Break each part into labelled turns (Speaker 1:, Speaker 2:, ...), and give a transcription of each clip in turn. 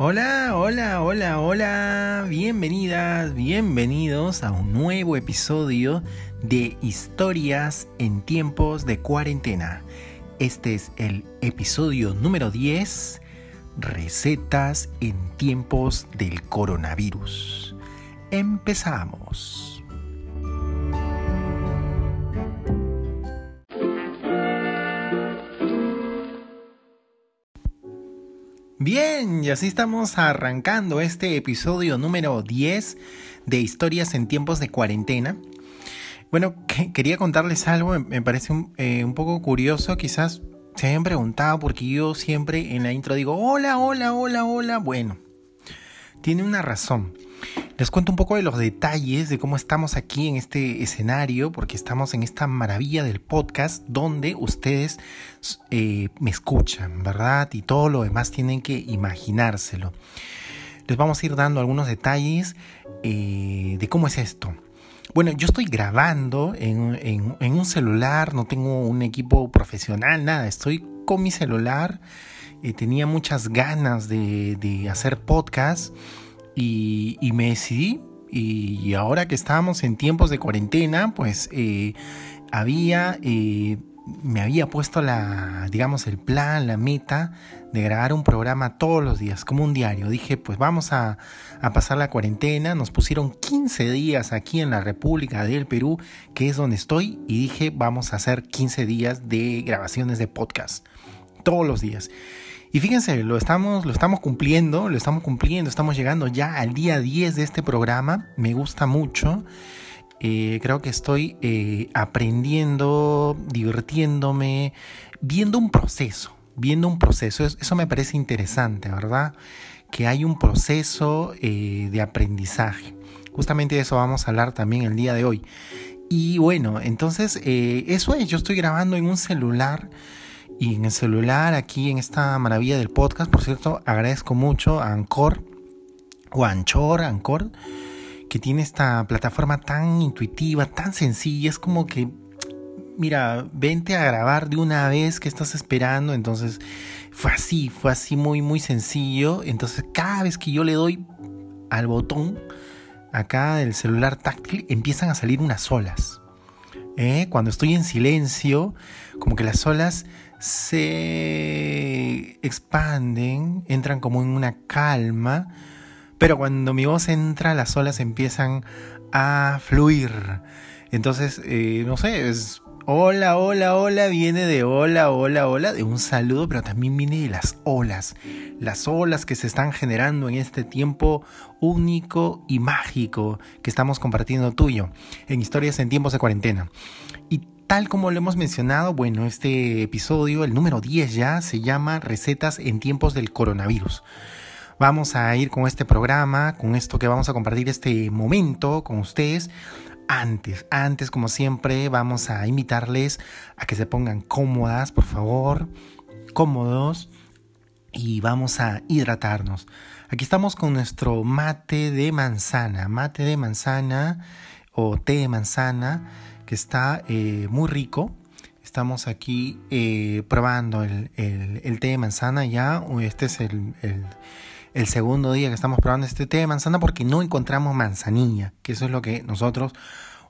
Speaker 1: Hola, hola, hola, hola, bienvenidas, bienvenidos a un nuevo episodio de Historias en tiempos de cuarentena. Este es el episodio número 10, Recetas en tiempos del coronavirus. Empezamos. Bien, y así estamos arrancando este episodio número 10 de Historias en tiempos de cuarentena. Bueno, quería contarles algo, me parece eh, un, poco curioso, quizás se hayan preguntado porque yo siempre en la intro digo, hola, hola, hola, hola. Bueno, tiene una razón. Les cuento un poco de los detalles de cómo estamos aquí en este escenario, porque estamos en esta maravilla del podcast donde ustedes eh, me escuchan, ¿verdad? Y todo lo demás tienen que imaginárselo. Les vamos a ir dando algunos detalles eh, de cómo es esto. Bueno, yo estoy grabando en, un celular, no tengo un equipo profesional, nada, estoy con mi celular. Eh, tenía muchas ganas de, de hacer podcast y, me decidí. Y, ahora que estábamos en tiempos de cuarentena, pues eh, había, eh, me había puesto la, digamos, el plan, la meta de grabar un programa todos los días, como un diario. Dije, pues vamos a, a pasar la cuarentena. Nos pusieron 15 días aquí en la República del Perú, que es donde estoy, y dije, vamos a hacer 15 días de grabaciones de podcast, todos los días. Y fíjense, lo estamos, lo estamos cumpliendo, lo estamos cumpliendo, estamos llegando ya al día 10 de este programa. Me gusta mucho. Eh, creo que estoy eh, aprendiendo, divirtiéndome, viendo un proceso, viendo un proceso. Eso me parece interesante, ¿verdad? Que hay un proceso eh, de aprendizaje. Justamente de eso vamos a hablar también el día de hoy. Y bueno, entonces eso es, yo estoy grabando en un celular y en el celular, aquí en esta maravilla del podcast. Por cierto, agradezco mucho a Anchor o Anchor, Anchor, que tiene esta plataforma tan intuitiva, tan sencilla. Es como que, mira, vente a grabar de una vez que estás esperando. Entonces, fue así, fue así muy, muy sencillo. Entonces, cada vez que yo le doy al botón acá del celular táctil, empiezan a salir unas olas. ¿Eh? Cuando estoy en silencio, como que las olas se expanden, entran como en una calma, pero cuando mi voz entra, las olas empiezan a fluir. Entonces, eh, no sé, es hola, hola, hola, viene de hola, hola, hola, de un saludo, pero también viene de las olas. Las olas que se están generando en este tiempo único y mágico que estamos compartiendo tuyo en historias en tiempos de cuarentena. Tal como lo hemos mencionado, bueno, este episodio, el número 10 ya, se llama Recetas en tiempos del coronavirus. Vamos a ir con este programa, con esto que vamos a compartir este momento con ustedes. Antes, antes, como siempre, vamos a invitarles a que se pongan cómodas, por favor, cómodos, y vamos a hidratarnos. Aquí estamos con nuestro mate de manzana, mate de manzana o té de manzana que está eh, muy rico. Estamos aquí eh, probando el, té de manzana ya. Este es el, el, segundo día que estamos probando este té de manzana porque no encontramos manzanilla, que eso es lo que nosotros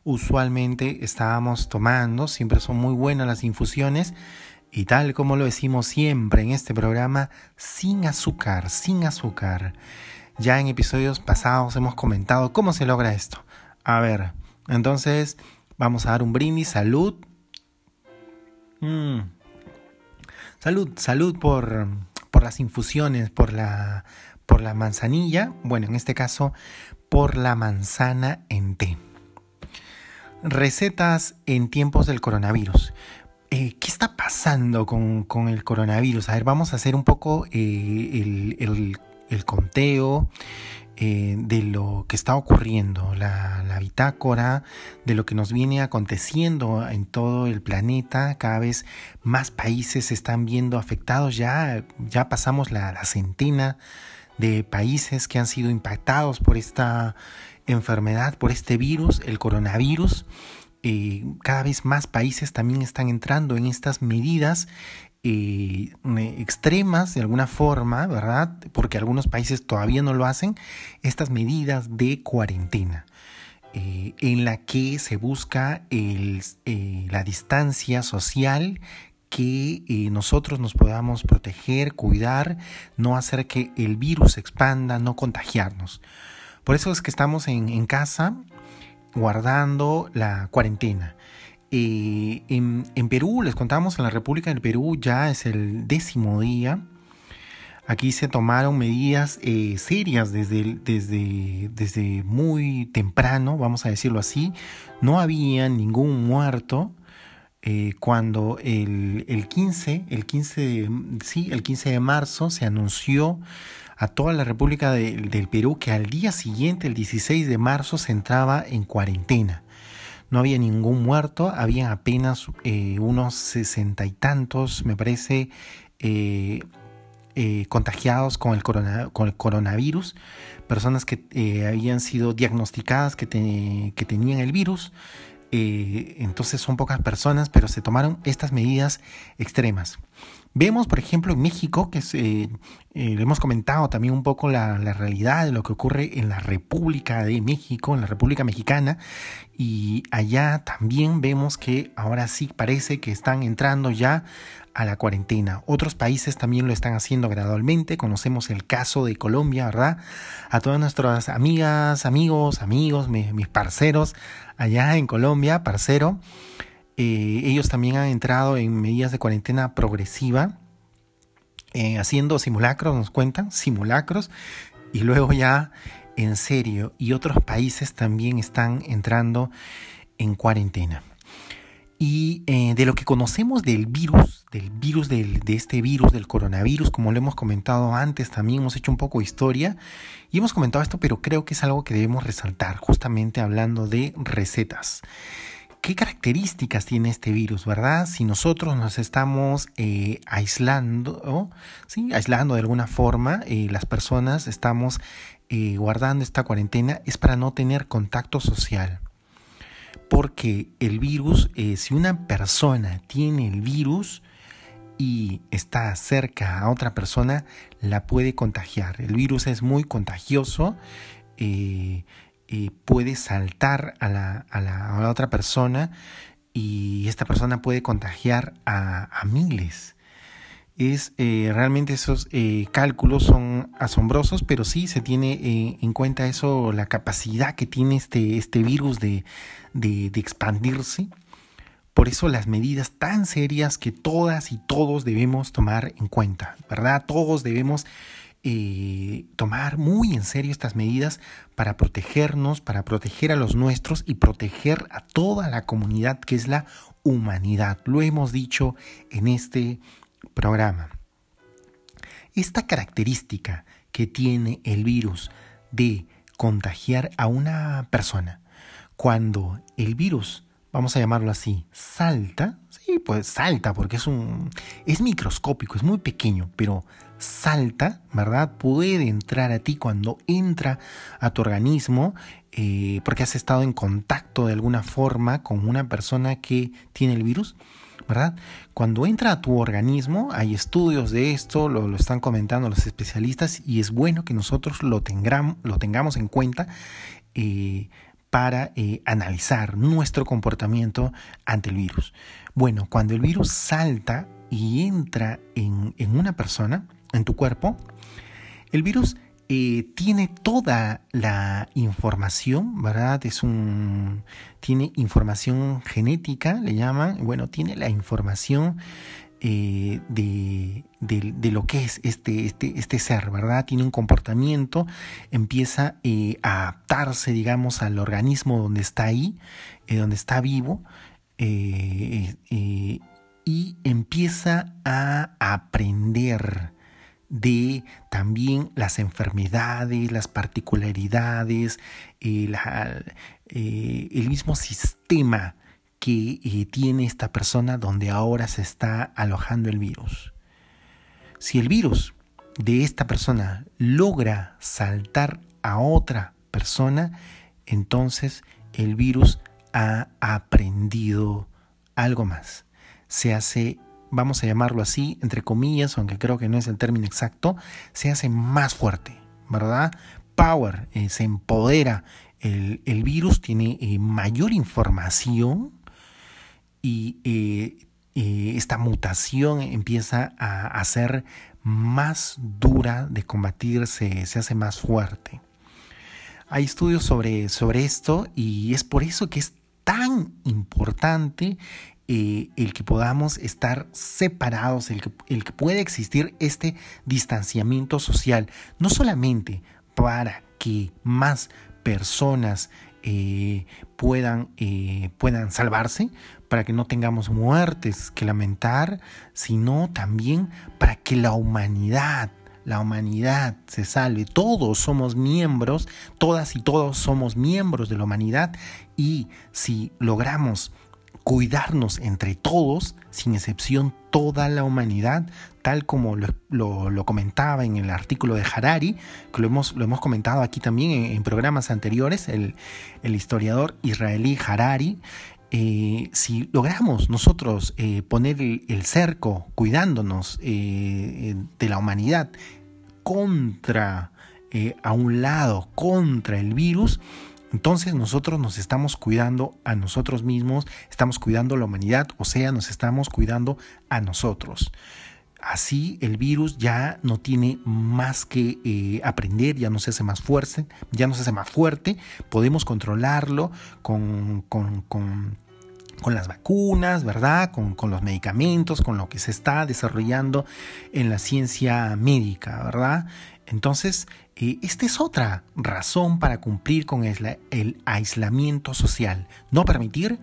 Speaker 1: usualmente estábamos tomando. Siempre son muy buenas las infusiones. Y tal como lo decimos siempre en este programa, sin azúcar, sin azúcar. Ya en episodios pasados hemos comentado cómo se logra esto. A ver, entonces Vamos a dar un brindis, salud. Mm. Salud, salud por, por las infusiones, por la, por la manzanilla, bueno, en este caso, por la manzana en té. Recetas en tiempos del coronavirus. Eh, ¿Qué está pasando con, con, el coronavirus? A ver, vamos a hacer un poco eh, el, el, el, conteo, eh, de lo que está ocurriendo, la, bitácora, de lo que nos viene aconteciendo en todo el planeta. Cada vez más países se están viendo afectados. Ya, ya pasamos la, la centena de países que han sido impactados por esta enfermedad, por este virus, el coronavirus. Eh, cada vez más países también están entrando en estas medidas eh, extremas de alguna forma, ¿verdad? Porque algunos países todavía no lo hacen, estas medidas de cuarentena. Eh, en la que se busca eh, la distancia social que nosotros nos podamos proteger, cuidar, no hacer que el virus se expanda, no contagiarnos. Por eso es que estamos en casa guardando la cuarentena. En, Perú, les contamos, en la República del Perú ya es el décimo día. Aquí se tomaron medidas eh, serias desde, desde, desde muy temprano, vamos a decirlo así. No había ningún muerto eh, cuando el, el, 15, el 15 de, sí, el 15 de marzo se anunció a toda la República del Perú que al día siguiente, el 16 de marzo, se entraba en cuarentena no había ningún muerto, había apenas eh, unos sesenta y tantos, me parece, eh, eh, contagiados con el, con el, coronavirus, personas que habían sido diagnosticadas que tenían el virus. entonces son pocas personas, pero se tomaron estas medidas extremas. Vemos, por ejemplo, en México, que eh, le hemos comentado también un poco la, realidad de lo que ocurre en la República de México, en la República Mexicana, y allá también vemos que ahora sí parece que están entrando ya a la cuarentena. Otros países también lo están haciendo gradualmente. Conocemos el caso de Colombia, ¿verdad? A todas nuestras amigas, amigos, amigos, mis parceros allá en Colombia, parcero. Eh, ellos también han entrado en medidas de cuarentena progresiva, eh, haciendo simulacros, nos cuentan, simulacros, y luego ya en serio. Y otros países también están entrando en cuarentena. Y eh, de lo que conocemos del virus, del virus, de este virus, del coronavirus, como lo hemos comentado antes, también hemos hecho un poco de historia y hemos comentado esto, pero creo que es algo que debemos resaltar, justamente hablando de recetas. ¿Qué características tiene este virus, verdad? Si nosotros nos estamos eh, aislando, ¿sí? aislando de alguna forma, eh, las personas estamos eh, guardando esta cuarentena, es para no tener contacto social. Porque el virus, si una persona tiene el virus y está cerca a otra persona, la puede contagiar. El virus es muy contagioso puede saltar a la, a, la, otra persona y esta persona puede contagiar a, miles. Es eh, realmente esos eh, cálculos son asombrosos, pero sí se tiene eh, en cuenta eso, la capacidad que tiene este, este virus de, de, de expandirse. Por eso las medidas tan serias que todas y todos debemos tomar en cuenta, ¿verdad? Todos debemos tomar muy en serio estas medidas para protegernos, para proteger a los nuestros y proteger a toda la comunidad que es la humanidad. Lo hemos dicho en este programa. Esta característica que tiene el virus de contagiar a una persona, cuando el virus, vamos a llamarlo así, salta, sí, pues salta porque es un es microscópico, es muy pequeño, pero salta, ¿verdad? Puede entrar a ti cuando entra a tu organismo eh, porque has estado en contacto de alguna forma con una persona que tiene el virus, ¿verdad? Cuando entra a tu organismo, hay estudios de esto, lo, están comentando los especialistas y es bueno que nosotros lo, lo tengamos en cuenta. Eh, para eh, analizar nuestro comportamiento ante el virus. Bueno, cuando el virus salta y entra en, en una persona, en tu cuerpo, el virus eh, tiene toda la información, ¿verdad? Es un. tiene información genética, le llaman. Bueno, tiene la información eh, de, de, lo que es este, este, este ser, ¿verdad? Tiene un comportamiento, empieza eh, a adaptarse, digamos, al organismo donde está ahí, donde está vivo, y empieza a aprender de también las enfermedades, las particularidades, eh, eh, el mismo sistema que eh, tiene esta persona donde ahora se está alojando el virus. Si el virus de esta persona logra saltar a otra persona, entonces el virus ha aprendido algo más. Se hace vamos a llamarlo así, entre comillas, aunque creo que no es el término exacto, se hace más fuerte, ¿verdad? Power, eh, se empodera, el, virus tiene eh, mayor información y eh, esta mutación empieza a, ser más dura de combatirse, se hace más fuerte. Hay estudios sobre, sobre esto y es por eso que es tan importante el que podamos estar separados, el que, el que pueda existir este distanciamiento social, no solamente para que más personas eh, puedan, eh, puedan salvarse, para que no tengamos muertes que lamentar, sino también para que la humanidad, la humanidad se salve. Todos somos miembros, todas y todos somos miembros de la humanidad y si logramos cuidarnos entre todos, sin excepción toda la humanidad, tal como lo, comentaba en el artículo de Harari, que lo hemos, lo hemos comentado aquí también en, programas anteriores, el, historiador israelí Harari, eh, si logramos nosotros eh, poner el, cerco cuidándonos eh, de la humanidad contra, a un lado, contra el virus, entonces nosotros nos estamos cuidando a nosotros mismos, estamos cuidando a la humanidad, o sea, nos estamos cuidando a nosotros. Así el virus ya no tiene más que eh, aprender, ya no se hace más fuerte, ya no se hace más fuerte, podemos controlarlo con, con, con, con las vacunas, ¿verdad? Con, con, los medicamentos, con lo que se está desarrollando en la ciencia médica, ¿verdad? Entonces, eh, esta es otra razón para cumplir con el, aislamiento social. No permitir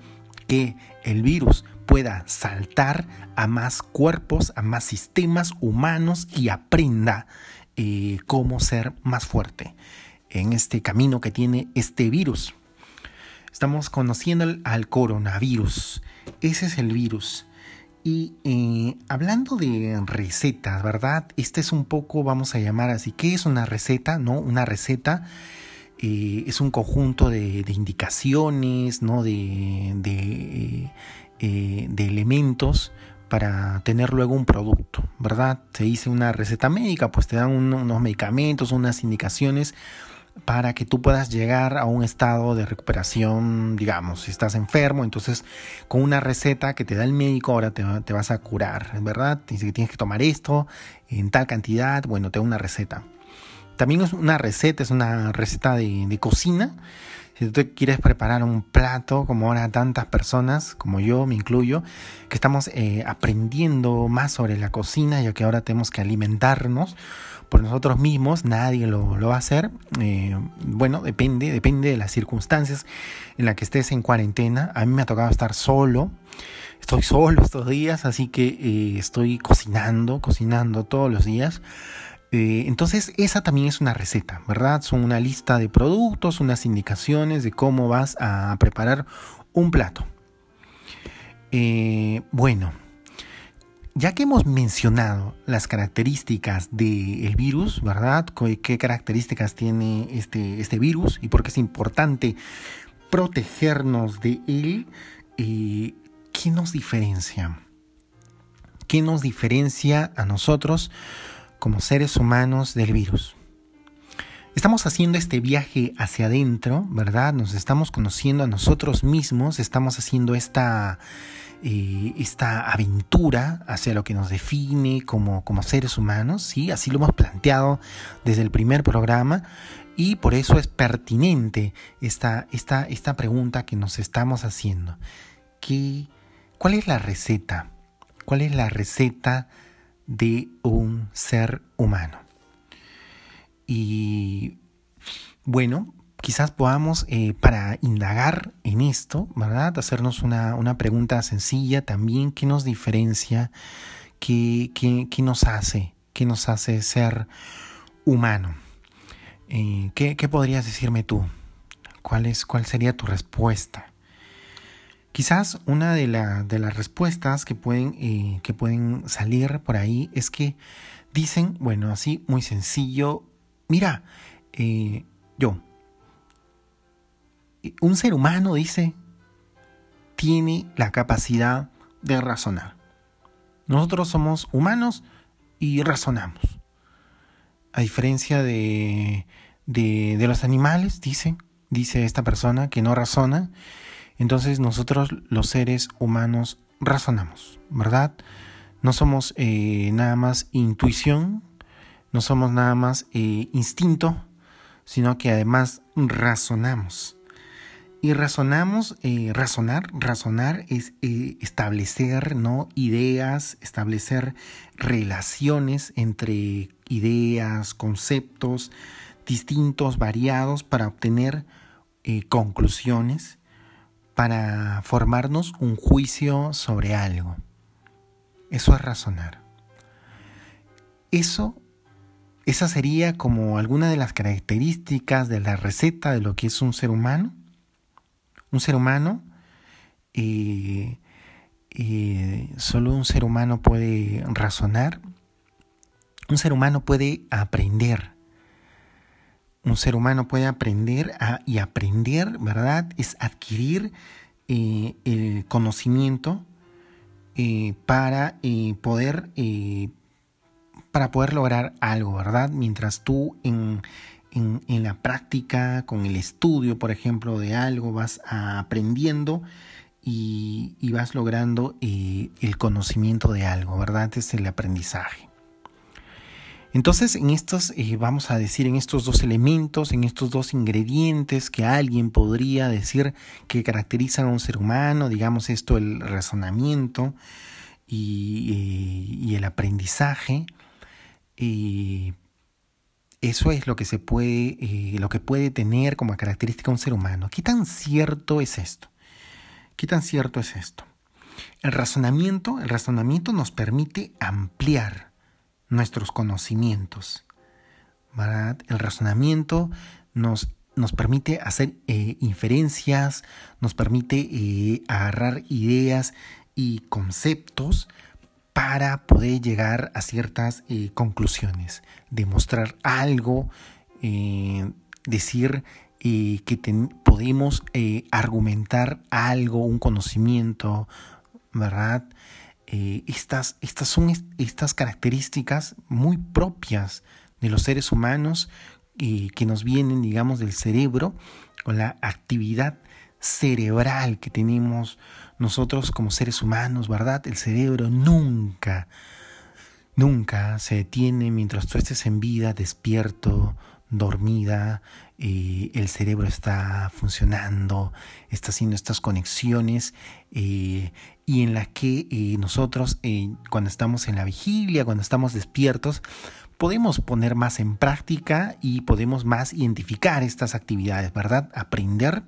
Speaker 1: que el virus pueda saltar a más cuerpos, a más sistemas humanos y aprenda eh, cómo ser más fuerte en este camino que tiene este virus. Estamos conociendo al coronavirus. Ese es el virus. Y eh, hablando de recetas, ¿verdad? Este es un poco, vamos a llamar así, ¿qué es una receta? ¿No? Una receta eh, es un conjunto de, indicaciones, ¿no? De, de, eh, de, elementos para tener luego un producto, ¿verdad? Se dice una receta médica, pues te dan unos medicamentos, unas indicaciones para que tú puedas llegar a un estado de recuperación, digamos, si estás enfermo, entonces con una receta que te da el médico ahora te, vas a curar, ¿verdad? Dice que tienes que tomar esto en tal cantidad, bueno, te da una receta. También es una receta, es una receta de, cocina. Si tú quieres preparar un plato, como ahora tantas personas, como yo me incluyo, que estamos eh, aprendiendo más sobre la cocina, ya que ahora tenemos que alimentarnos, por nosotros mismos, nadie lo, va a hacer. Eh, bueno, depende, depende de las circunstancias en las que estés en cuarentena. A mí me ha tocado estar solo. Estoy solo estos días, así que eh, estoy cocinando, cocinando todos los días. Eh, entonces, esa también es una receta, ¿verdad? Son una lista de productos, unas indicaciones de cómo vas a preparar un plato. bueno, ya que hemos mencionado las características del virus, ¿verdad? ¿Qué características tiene este, este virus y por qué es importante protegernos de él? Eh, ¿Qué nos diferencia? ¿Qué nos diferencia a nosotros como seres humanos del virus? Estamos haciendo este viaje hacia adentro, ¿verdad? Nos estamos conociendo a nosotros mismos, estamos haciendo esta eh, esta aventura hacia lo que nos define como, como seres humanos, ¿sí? así lo hemos planteado desde el primer programa y por eso es pertinente esta, esta, esta pregunta que nos estamos haciendo. ¿Qué, ¿Cuál es la receta? ¿Cuál es la receta de un ser humano? Y bueno, quizás podamos, eh, para indagar en esto, ¿verdad? Hacernos una, pregunta sencilla también, ¿qué nos diferencia? ¿Qué, qué, nos hace? ¿Qué nos hace ser humano? Eh, ¿qué, podrías decirme tú? ¿Cuál, es, ¿Cuál sería tu respuesta? Quizás una de, de las respuestas que pueden, eh, que pueden salir por ahí es que dicen, bueno, así muy sencillo, mira, yo, un ser humano, dice, tiene la capacidad de razonar. Nosotros somos humanos y razonamos. A diferencia de, de, de los animales, dice, dice esta persona que no razona, entonces nosotros los seres humanos razonamos, ¿verdad? No somos eh, nada más intuición, no somos nada más eh, instinto, sino que además razonamos. Y razonamos, eh, razonar, razonar es establecer ¿no? ideas, establecer relaciones entre ideas, conceptos distintos, variados, para obtener conclusiones para formarnos un juicio sobre algo. Eso es razonar. Eso, esa sería como alguna de las características de la receta de lo que es un ser humano. Un ser humano, eh, eh, solo un ser humano puede razonar. Un ser humano puede aprender. Un ser humano puede aprender y aprender, ¿verdad? Es adquirir eh, el conocimiento para poder para poder lograr algo, ¿verdad? Mientras tú en, en, la práctica, con el estudio, por ejemplo, de algo, vas aprendiendo y, y vas logrando el conocimiento de algo, ¿verdad? Es el aprendizaje. Entonces, en estos, eh, vamos a decir, en estos dos elementos, en estos dos ingredientes que alguien podría decir que caracterizan a un ser humano, digamos esto, el razonamiento y, eh, el aprendizaje, eh, eso es lo que se puede, lo que puede tener como característica un ser humano. ¿Qué tan cierto es esto? ¿Qué tan cierto es esto? El razonamiento, el razonamiento nos permite ampliar nuestros conocimientos. El razonamiento nos, nos permite hacer eh, inferencias, nos permite eh, agarrar ideas y conceptos para poder llegar a ciertas eh, conclusiones, demostrar algo, decir que podemos argumentar algo, un conocimiento, ¿verdad? Eh, estas, estas son estas características muy propias de los seres humanos que nos vienen, digamos, del cerebro, con la actividad cerebral que tenemos nosotros como seres humanos, ¿verdad? El cerebro nunca, nunca se detiene mientras tú estés en vida, despierto, dormida, el cerebro está funcionando, está haciendo estas conexiones y en las que nosotros cuando estamos en la vigilia, cuando estamos despiertos, podemos poner más en práctica y podemos más identificar estas actividades, ¿verdad? Aprender,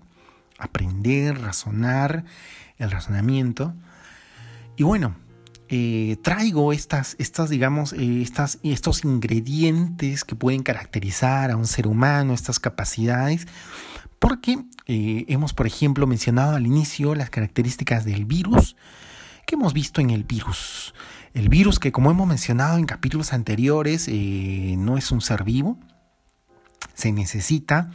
Speaker 1: aprender, razonar, el razonamiento. Y bueno, eh, traigo estas, estas digamos, eh, estas, estos ingredientes que pueden caracterizar a un ser humano, estas capacidades, porque eh, hemos, por ejemplo, mencionado al inicio las características del virus que hemos visto en el virus. El virus que, como hemos mencionado en capítulos anteriores, no es un ser vivo, se necesita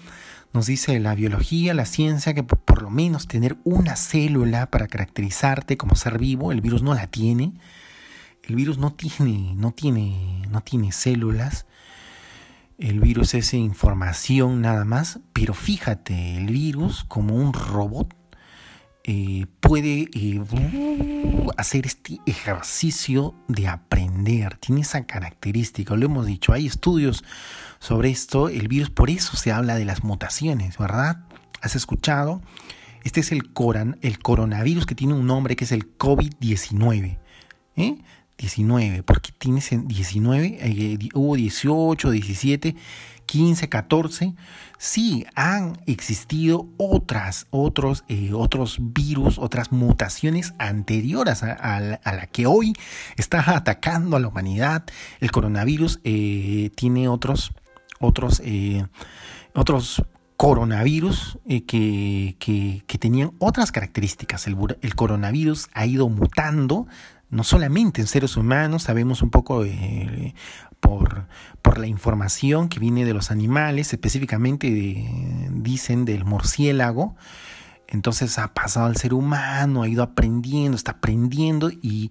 Speaker 1: nos dice la biología, la ciencia, que por, lo menos tener una célula para caracterizarte como ser vivo, el virus no la tiene. El virus no tiene, no tiene, no tiene células. El virus es información nada más, pero fíjate, el virus como un robot eh, puede eh, hacer este ejercicio de aprender, tiene esa característica, lo hemos dicho, hay estudios sobre esto, el virus, por eso se habla de las mutaciones, ¿verdad? ¿Has escuchado? Este es el, el coronavirus que tiene un nombre que es el COVID-19. ¿eh? 19, porque tienes 19, eh, hubo 18, 17, 15, 14. Sí, han existido otras, otros, eh, otros virus, otras mutaciones anteriores a, la que hoy está atacando a la humanidad. El coronavirus eh, tiene otros, otros, otros coronavirus que, que, tenían otras características. El, el coronavirus ha ido mutando no solamente en seres humanos, sabemos un poco eh, por, por, la información que viene de los animales, específicamente dicen del murciélago, entonces ha pasado al ser humano, ha ido aprendiendo, está aprendiendo y,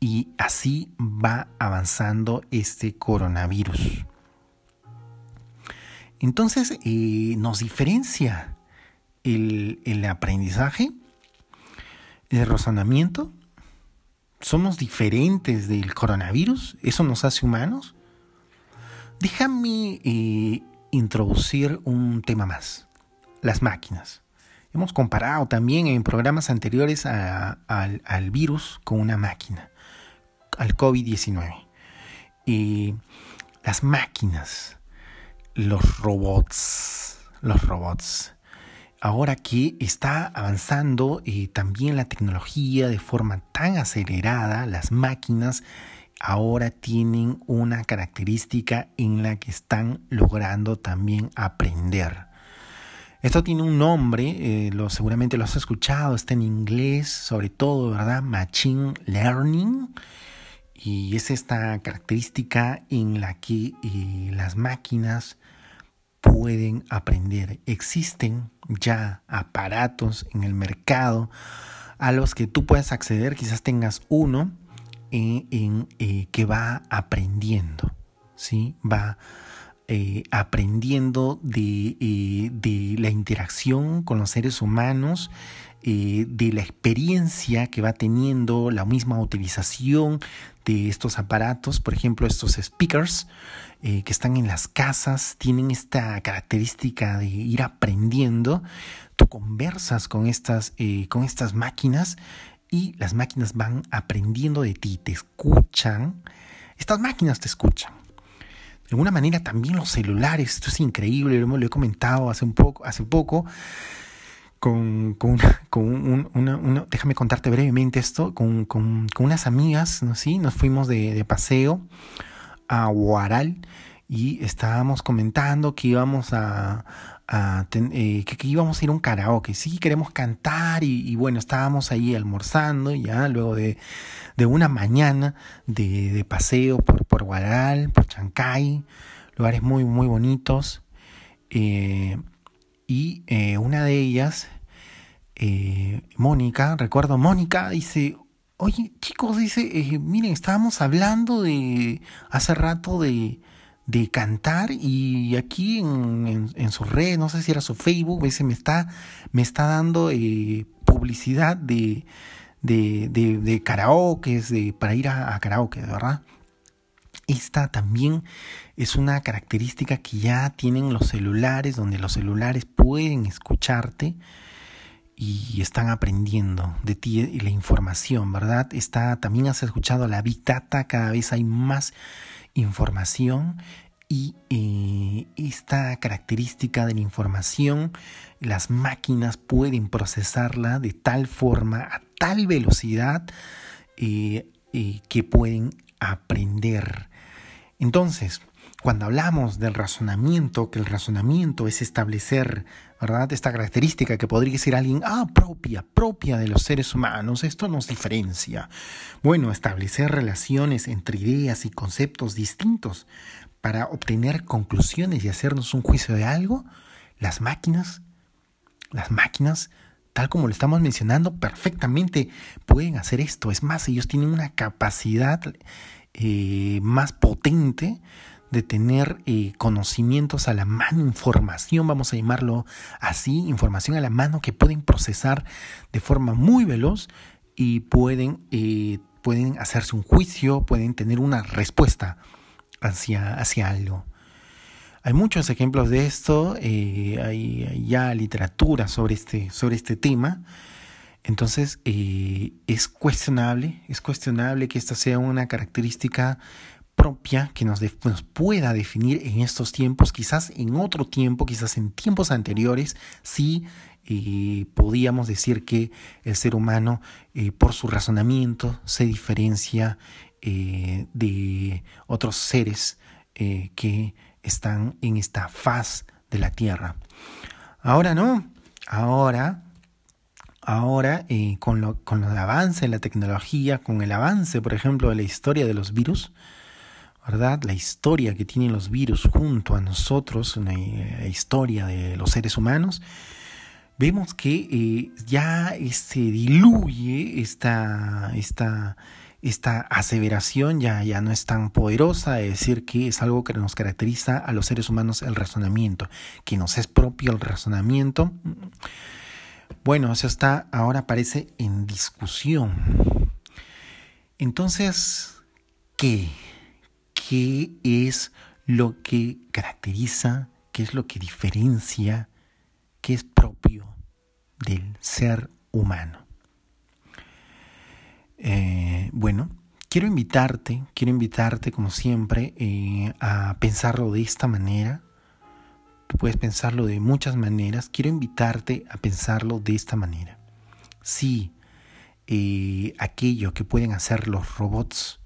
Speaker 1: y así va avanzando este coronavirus. Entonces, eh, nos diferencia el, el aprendizaje, el razonamiento. Somos diferentes del coronavirus. Eso nos hace humanos. Déjame eh, introducir un tema más. Las máquinas. Hemos comparado también en programas anteriores al, virus con una máquina, al COVID-19. Y las máquinas, los robots, los robots. Ahora que está avanzando también la tecnología de forma tan acelerada, las máquinas ahora tienen una característica en la que están logrando también aprender. Esto tiene un nombre, eh, lo, seguramente lo has escuchado, está en inglés, sobre todo, ¿verdad? Machine Learning. Y es esta característica en la que eh, las máquinas pueden aprender. Existen ya aparatos en el mercado a los que tú puedes acceder, quizás tengas uno eh, en, que va aprendiendo, ¿sí? Va eh, aprendiendo eh, de, la interacción con los seres humanos, eh, de la experiencia que va teniendo la misma utilización de estos aparatos, por ejemplo, estos speakers que están en las casas, tienen esta característica de ir aprendiendo. Tú conversas con estas, con estas máquinas y las máquinas van aprendiendo de ti, te escuchan. Estas máquinas te escuchan de alguna manera también los celulares, esto es increíble, lo, he comentado hace un poco, hace poco, con, con, con una, déjame contarte brevemente esto, con, con, unas amigas, ¿no? ¿Sí? nos fuimos de, de paseo a Huaral y estábamos comentando que íbamos a, eh, que, íbamos a ir a un karaoke, sí, queremos cantar y, bueno, estábamos ahí almorzando ya luego de, de una mañana de, de, paseo por, por Guaral, por Chancay, lugares muy, muy bonitos. Eh, y eh, una de ellas, Mónica, recuerdo, Mónica dice, oye chicos, dice, miren, estábamos hablando de hace rato de de cantar y aquí en, en, su red, no sé si era su Facebook, me está, me está dando eh, publicidad de, de, de, karaokes, de, para ir a, a karaoke, ¿verdad? Esta también es una característica que ya tienen los celulares, donde los celulares pueden escucharte y están aprendiendo de ti y la información, ¿verdad? Está, también has escuchado la Big cada vez hay más información y eh, esta característica de la información las máquinas pueden procesarla de tal forma, a tal velocidad eh, eh, que pueden aprender. Entonces, cuando hablamos del razonamiento, que el razonamiento es establecer, ¿verdad? Esta característica que podría ser alguien, ah, propia, propia de los seres humanos, esto nos diferencia. Bueno, establecer relaciones entre ideas y conceptos distintos para obtener conclusiones y hacernos un juicio de algo, las máquinas, las máquinas, tal como lo estamos mencionando, perfectamente pueden hacer esto. Es más, ellos tienen una capacidad eh, más potente de tener eh, conocimientos a la mano, información, vamos a llamarlo así, información a la mano que pueden procesar de forma muy veloz y pueden, eh, pueden hacerse un juicio, pueden tener una respuesta hacia, hacia algo. Hay muchos ejemplos de esto, eh, hay, ya literatura sobre este, sobre este tema. Entonces, es cuestionable, es cuestionable que esta sea una característica propia que nos, pueda definir en estos tiempos, quizás en otro tiempo, quizás en tiempos anteriores, sí eh, podíamos decir que el ser humano eh, por su razonamiento se diferencia eh, de otros seres que están en esta faz de la Tierra. Ahora no, ahora ahora con, el avance en la tecnología, con el avance, por ejemplo, de la historia de los virus, ¿verdad? La historia que tienen los virus junto a nosotros, la historia de los seres humanos, vemos que eh, ya se diluye esta, esta, esta aseveración ya, ya no es tan poderosa de decir que es algo que nos caracteriza a los seres humanos el razonamiento, que nos es propio el razonamiento. Bueno, eso está ahora aparece en discusión. Entonces, ¿qué? ¿Qué es lo que caracteriza, qué es lo que diferencia, qué es propio del ser humano? Eh, bueno, quiero invitarte, quiero invitarte como siempre eh, a pensarlo de esta manera. Puedes pensarlo de muchas maneras. Quiero invitarte a pensarlo de esta manera. Si eh, aquello que pueden hacer los robots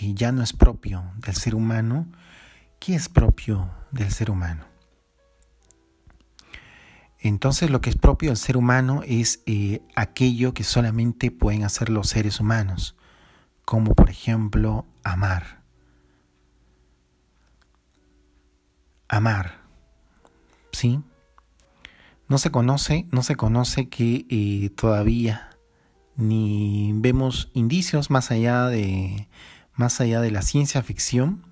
Speaker 1: ya no es propio del ser humano, ¿qué es propio del ser humano? Entonces lo que es propio del ser humano es eh, aquello que solamente pueden hacer los seres humanos, como por ejemplo amar. Amar, ¿sí? No se conoce, no se conoce que eh, todavía ni vemos indicios más allá de más allá de la ciencia ficción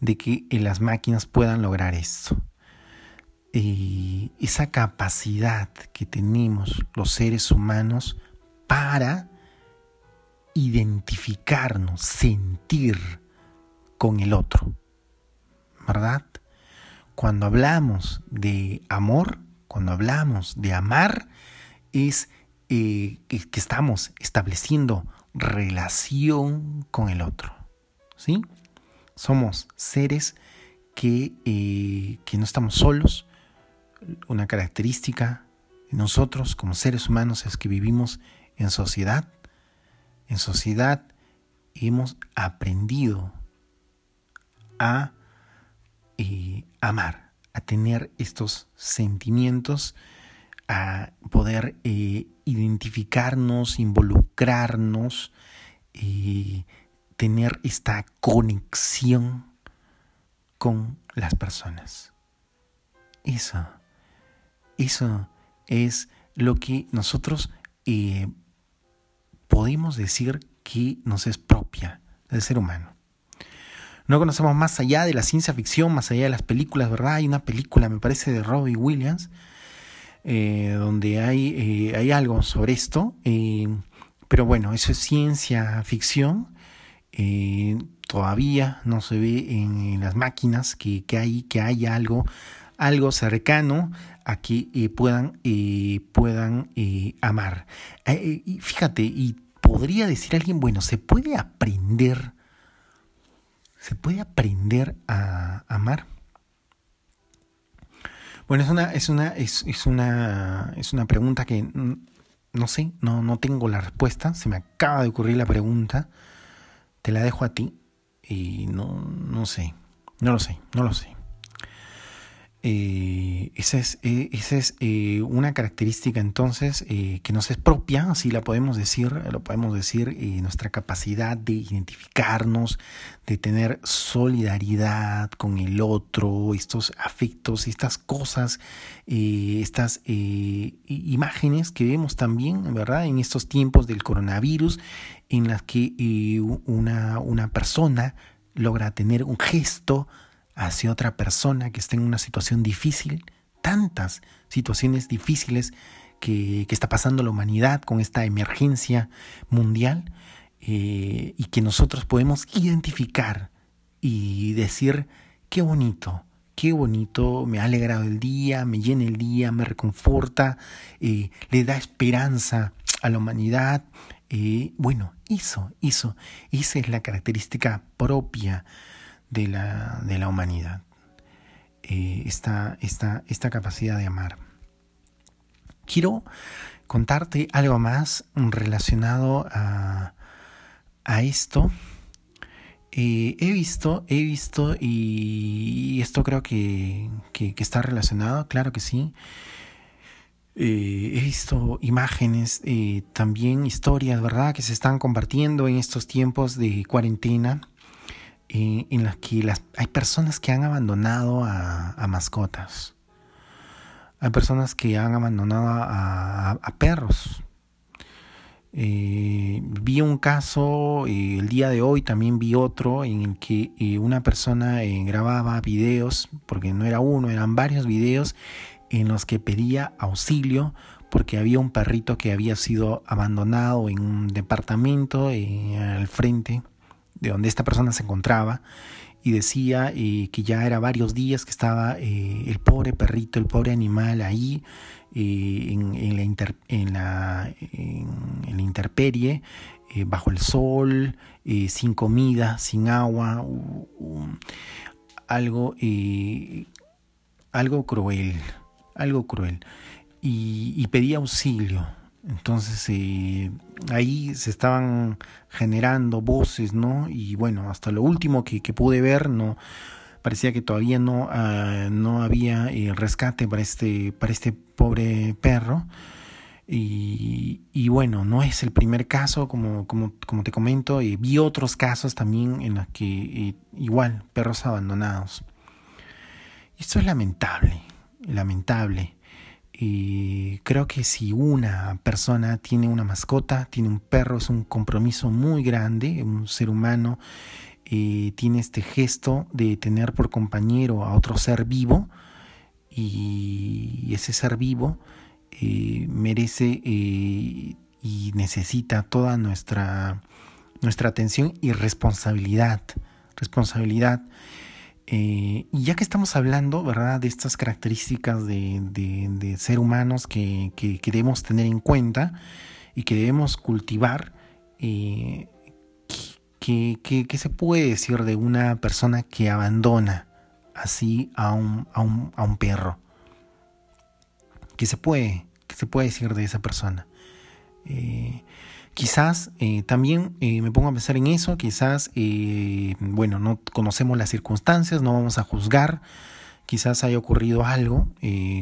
Speaker 1: de que eh, las máquinas puedan lograr esto esa capacidad que tenemos los seres humanos para identificarnos, sentir con el otro. ¿Verdad? Cuando hablamos de amor, cuando hablamos de amar, es eh, que, estamos estableciendo relación con el otro. ¿Sí? Somos seres que, eh, que no estamos solos, una característica de nosotros como seres humanos es que vivimos en sociedad. En sociedad hemos aprendido a eh, amar, a tener estos sentimientos, a poder eh, identificarnos, involucrarnos, eh, tener esta conexión con las personas. Eso eso es lo que nosotros eh, podemos decir que nos es propia del ser humano. No conocemos más allá de la ciencia ficción, más allá de las películas, ¿verdad? Hay una película, me parece, de Robbie Williams, eh, donde hay, eh, hay algo sobre esto, pero bueno, eso es ciencia ficción. todavía no se ve en, las máquinas que, que, hay, que algo, algo cercano a que eh, puedan, eh, puedan eh, amar. fíjate, y podría decir alguien, bueno, se puede aprender, se puede aprender a amar. Bueno, es una, es una, es, es una, es una pregunta que no sé, no, no tengo la respuesta. Se me acaba de ocurrir la pregunta. Te la dejo a ti. Y no, no sé. No lo sé, no lo sé. Eh, esa es, eh, esa es eh, una característica entonces que nos es propia, así la podemos decir, lo podemos decir, nuestra capacidad de identificarnos, de tener solidaridad con el otro, estos afectos, estas cosas, estas imágenes que vemos también, ¿verdad? En estos tiempos del coronavirus, en las que una, una persona logra tener un gesto, hacia otra persona que está en una situación difícil, tantas situaciones difíciles que, está pasando la humanidad con esta emergencia mundial eh, y que nosotros podemos identificar y decir, qué bonito, qué bonito, me ha alegrado el día, me llena el día, me reconforta, eh, le da esperanza a la humanidad. Eh, bueno, eso, eso, esa es la característica propia de la, de la humanidad, eh, esta, esta, capacidad de amar. Quiero contarte algo más relacionado a, a esto. Eh, he visto, he visto, y esto creo que, que, está relacionado, claro que sí. Eh, he visto imágenes, también historias, ¿verdad?, que se están compartiendo en estos tiempos de cuarentena eh, en las que hay personas que han abandonado a, mascotas. Hay personas que han abandonado a, perros. Eh, vi un caso eh, el día de hoy, también vi otro en el que eh, una persona grababa videos, porque no era uno, eran varios videos en los que pedía auxilio porque había un perrito que había sido abandonado en un departamento al frente de donde esta persona se encontraba y decía que ya era varios días que estaba el pobre perrito, el pobre animal ahí en, en, la en, la, en, la interperie, eh, bajo el sol, eh, sin comida, sin agua, algo, eh, algo cruel, algo cruel. Y pedía auxilio. Entonces ahí se estaban generando voces, ¿no? Y bueno, hasta lo último que, pude ver, no, parecía que todavía no, ah, no había eh, rescate para este, para este pobre perro. Y, bueno, no es el primer caso, como, como, como te comento, y vi otros casos también en los que eh, igual, perros abandonados. Esto es lamentable, lamentable. Creo que si una persona tiene una mascota, tiene un perro, es un compromiso muy grande, un ser humano tiene este gesto de tener por compañero a otro ser vivo y ese ser vivo eh, merece eh, y necesita toda nuestra, nuestra atención y responsabilidad. Responsabilidad. Y ya que estamos hablando, ¿verdad?, de estas características de, ser humanos que, debemos tener en cuenta y que debemos cultivar, ¿Qué, se puede decir de una persona que abandona así a un, a un, a un perro? ¿Qué se puede, qué se puede decir de esa persona? Eh, quizás eh, también eh, me pongo a pensar en eso, quizás, bueno, no conocemos las circunstancias, no vamos a juzgar, quizás haya ocurrido algo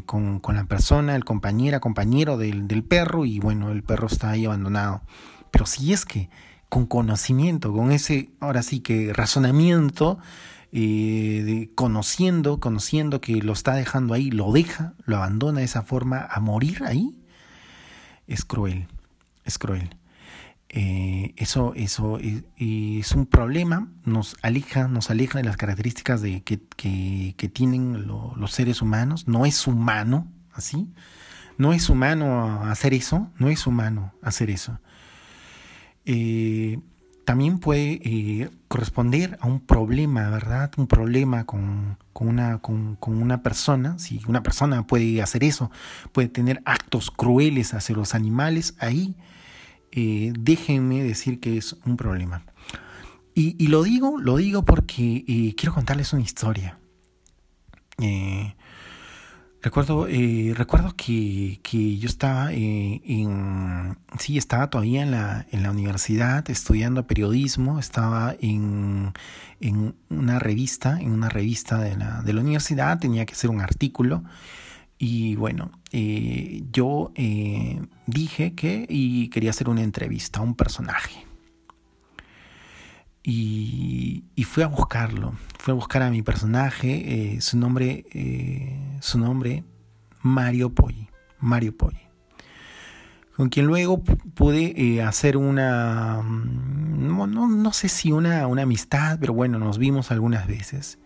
Speaker 1: con, con, la persona, el compañera, compañero del, del perro y bueno, el perro está ahí abandonado. Pero si es que con conocimiento, con ese, ahora sí que razonamiento, eh, de conociendo, conociendo que lo está dejando ahí, lo deja, lo abandona de esa forma a morir ahí, es cruel, es cruel. Eh, eso eso es, un problema, nos aleja, nos aleja de las características de, que, que, tienen los seres humanos, no es humano, así, no es humano hacer eso, no es humano hacer eso. Eh, también puede eh, corresponder a un problema, ¿verdad? Un problema con, una, con, una persona. Si una persona puede hacer eso, puede tener actos crueles hacia los animales, ahí eh, déjenme decir que es un problema. Y, lo digo, lo digo porque quiero contarles una historia. Recuerdo, eh, recuerdo que, que, yo estaba eh, en, sí, estaba todavía en la, en la universidad estudiando periodismo, estaba en, en una revista, en una revista de la, de la universidad, tenía que hacer un artículo y bueno, eh, yo eh, dije que y quería hacer una entrevista a un personaje. Y, fui a buscarlo, fui a buscar a mi personaje, eh, su nombre, su nombre, Mario Poggi, Mario Poggi, con quien luego pude hacer una, mm, no, no, no, sé si una, una amistad, pero bueno, nos vimos algunas veces.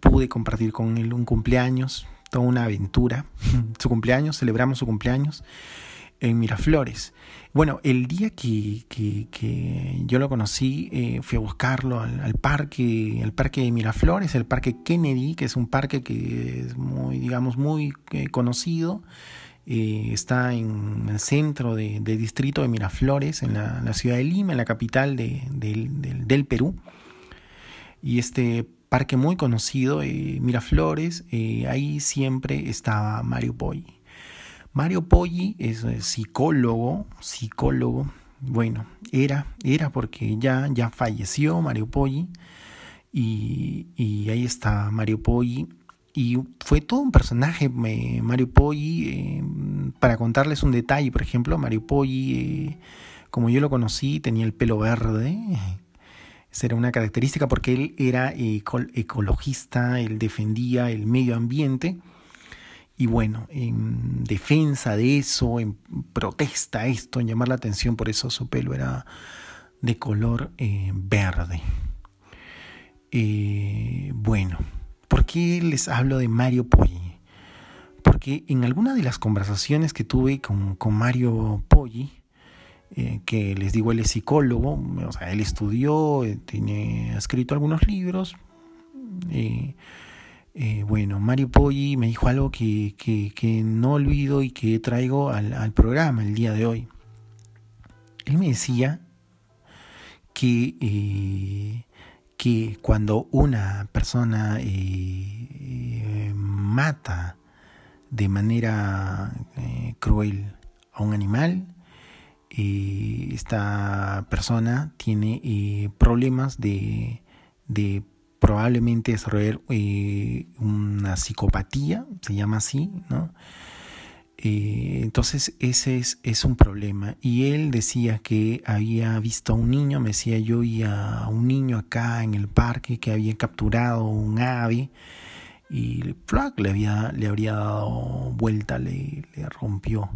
Speaker 1: pude compartir con él un cumpleaños, toda una aventura, su cumpleaños, celebramos su cumpleaños en Miraflores. Bueno, el día que, que, yo lo conocí, eh, fui a buscarlo al, parque, el parque de Miraflores, el parque Kennedy, que es un parque que es muy, digamos, muy eh, conocido. Eh, está en el centro del distrito de Miraflores, en la, ciudad de Lima, en la capital de, del Perú. Y este parque muy conocido, Miraflores, ahí siempre estaba Mario Boy. Mario Poggi es psicólogo, psicólogo, bueno, era, era porque ya, ya falleció Mario Poggi y, ahí está Mario Poggi y fue todo un personaje Mario Poggi, eh, para contarles un detalle, por ejemplo, Mario Poggi, eh, como yo lo conocí, tenía el pelo verde, esa era una característica porque él era ecologista, él defendía el medio ambiente Y bueno, en defensa de eso, en protesta a esto, en llamar la atención, por eso su pelo era de color eh, verde. Eh, bueno, ¿por qué les hablo de Mario Poggi? Porque en alguna de las conversaciones que tuve con, con Mario Poggi, eh, que les digo, él es psicólogo, o sea, él estudió, tiene escrito algunos libros. Eh, bueno, Mario Poggi me dijo algo que, no olvido y que traigo al, programa el día de hoy. Él me decía que, eh, que cuando una persona eh, mata de manera cruel a un animal, esta persona tiene problemas de, de probablemente desarrollar eh, una psicopatía, se llama así, ¿no? Eh, entonces ese es, es, un problema. Y él decía que había visto a un niño, me decía yo, y a un niño acá en el parque que había capturado un ave y le, había, le habría dado vuelta, le, le rompió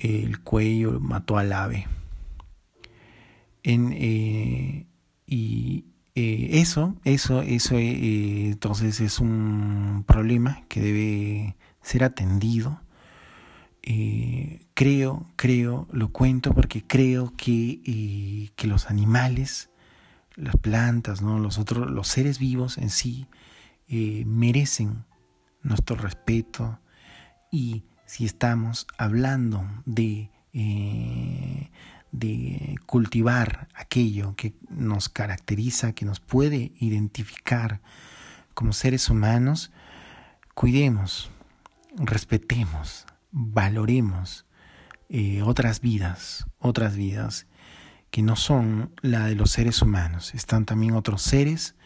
Speaker 1: el cuello, mató al ave. En, eh, y, eh, eso, eso, eso, eh, entonces es un problema que debe ser atendido. Creo, creo, lo cuento porque creo que, que los animales, las plantas, ¿no? los otros, los seres vivos en sí, merecen nuestro respeto y si estamos hablando de de cultivar aquello que nos caracteriza, que nos puede identificar como seres humanos, cuidemos, respetemos, valoremos eh, otras vidas, otras vidas que no son la de los seres humanos. Están también otros seres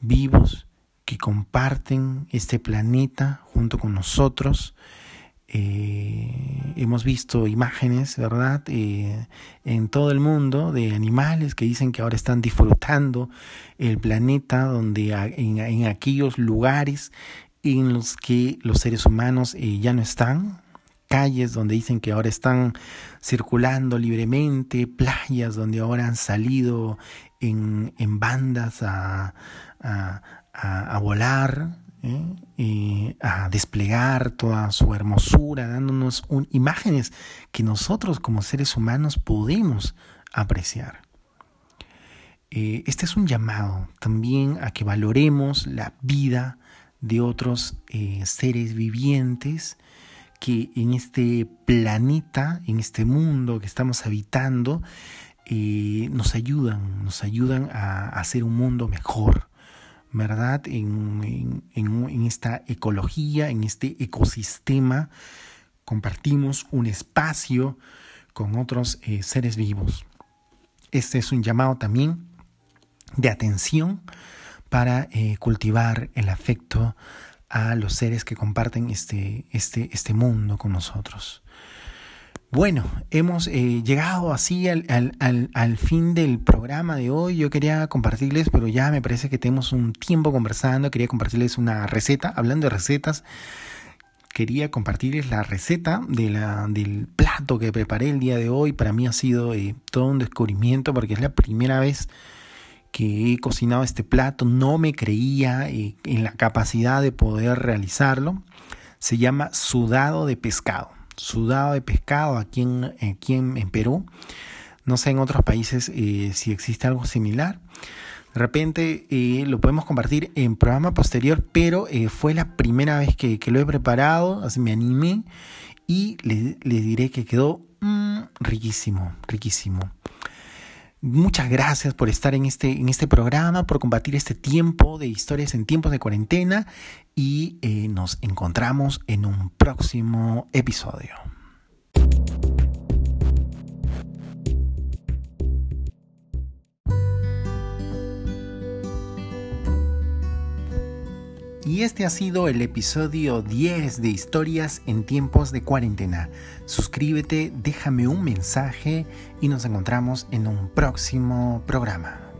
Speaker 1: vivos que comparten este planeta junto con nosotros eh, hemos visto imágenes, ¿verdad?, eh, en todo el mundo de animales que dicen que ahora están disfrutando el planeta, donde en, aquellos lugares en los que los seres humanos eh, ya no están, calles donde dicen que ahora están circulando libremente, playas donde ahora han salido en, bandas a volar, ¿eh? a desplegar toda su hermosura, dándonos imágenes que nosotros como seres humanos podemos apreciar. Eh, este es un llamado también a que valoremos la vida de otros eh, seres vivientes que en este planeta, en este mundo que estamos habitando, nos ayudan, nos ayudan a hacer un mundo mejor, ¿verdad? En, esta ecología, en este ecosistema, compartimos un espacio con otros eh, seres vivos. Este es un llamado también de atención para eh, cultivar el afecto a los seres que comparten este, este, este mundo con nosotros. Bueno, hemos eh, llegado así al, al, al, fin del programa de hoy. Yo quería compartirles, pero ya me parece que tenemos un tiempo conversando. Quería compartirles una receta. Hablando de recetas, quería compartirles la receta de la, del plato que preparé el día de hoy. Para mí ha sido eh, todo un descubrimiento porque es la primera vez que he cocinado este plato. No me creía eh, en la capacidad de poder realizarlo. Se llama sudado de pescado sudado de pescado aquí en, aquí en, Perú. No sé en otros países eh, si existe algo similar. De repente eh, lo podemos compartir en programa posterior, pero eh, fue la primera vez que, lo he preparado, así me animé y les le diré que quedó mm, riquísimo, riquísimo. Muchas gracias por estar en este, en este programa, por compartir este tiempo de historias en tiempos de cuarentena y eh, nos encontramos en un próximo episodio. Y este ha sido el episodio 10 de Historias en tiempos de cuarentena. Suscríbete, déjame un mensaje y nos encontramos en un próximo programa.